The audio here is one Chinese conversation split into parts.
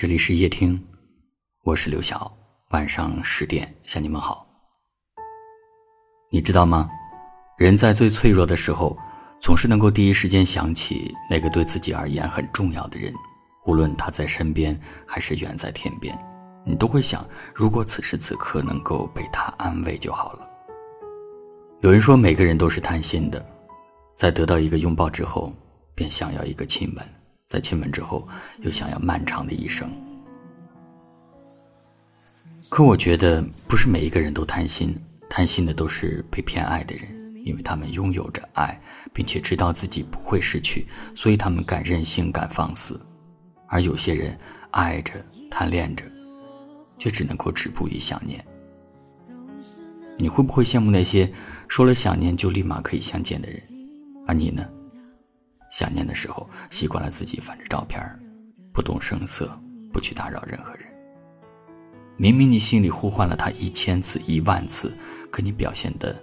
这里是夜听，我是刘晓。晚上十点向你们好。你知道吗？人在最脆弱的时候，总是能够第一时间想起那个对自己而言很重要的人，无论他在身边还是远在天边，你都会想，如果此时此刻能够被他安慰就好了。有人说，每个人都是贪心的，在得到一个拥抱之后，便想要一个亲吻。在亲吻之后，又想要漫长的一生。可我觉得，不是每一个人都贪心，贪心的都是被偏爱的人，因为他们拥有着爱，并且知道自己不会失去，所以他们敢任性，敢放肆。而有些人爱着、贪恋着，却只能够止步于想念。你会不会羡慕那些说了想念就立马可以相见的人？而你呢？想念的时候，习惯了自己翻着照片不动声色，不去打扰任何人。明明你心里呼唤了他一千次、一万次，可你表现的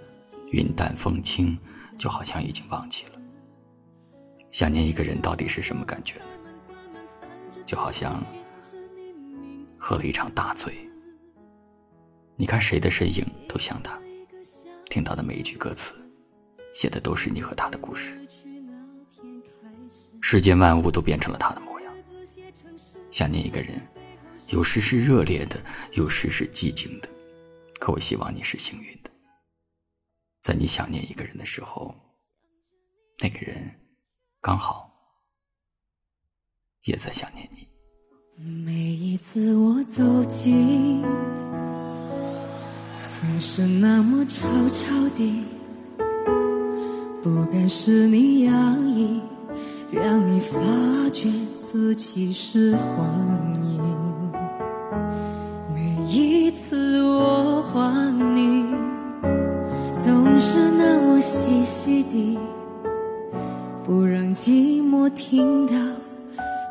云淡风轻，就好像已经忘记了。想念一个人到底是什么感觉呢？就好像喝了一场大醉。你看谁的身影都像他，听到的每一句歌词，写的都是你和他的故事。世间万物都变成了他的模样。想念一个人，有时是热烈的，有时是寂静的。可我希望你是幸运的，在你想念一个人的时候，那个人刚好也在想念你。每一次我走近，总是那么悄悄地，不敢使你讶异。让你发觉自己是幻影。每一次我唤你，总是那么细细地，不让寂寞听到，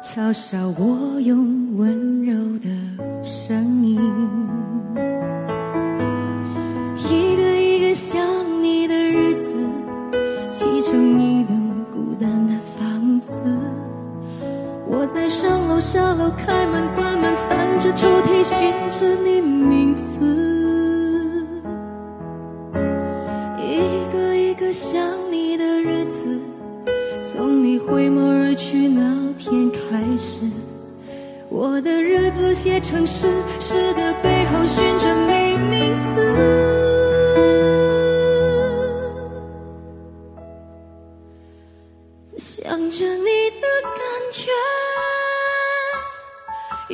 嘲笑我用温柔的声音。着抽屉，寻着你名字。一个一个想你的日子，从你回眸而去那天开始，我的日子写成诗，诗的背后寻着你名字。想着你的感觉，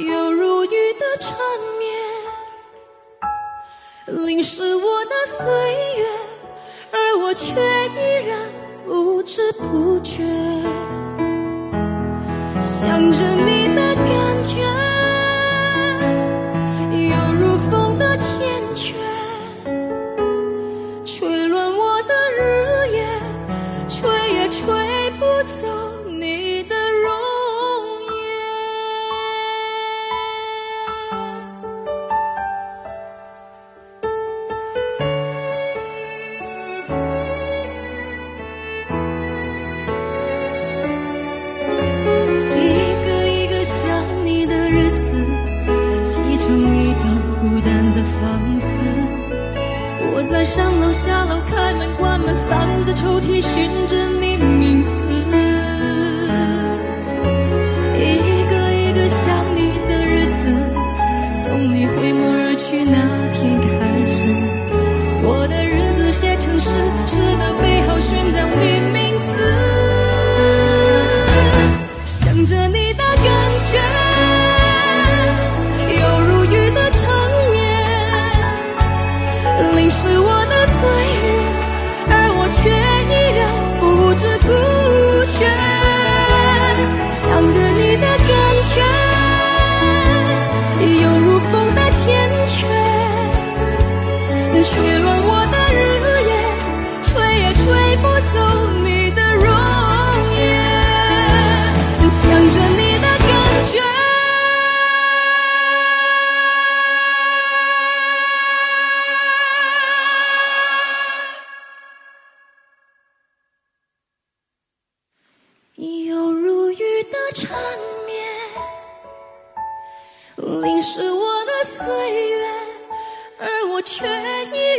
犹如缠绵，淋湿我的岁月，而我却依然不知不觉。想着你开门关门，翻着抽屉，寻着你名字。一个一个想你的日子，从你回眸而去那天开始，我的日子写成诗，诗的背后寻找你名字，想着你。的感觉，犹如雨的缠绵，淋湿我的岁淋湿我的岁月，而我却一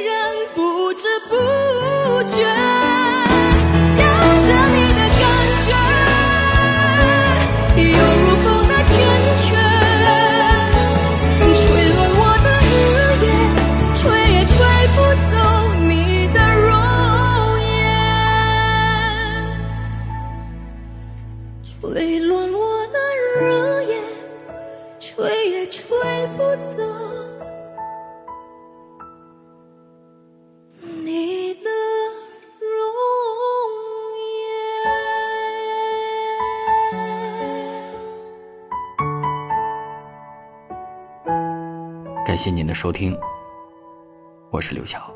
感谢您的收听，我是刘晓。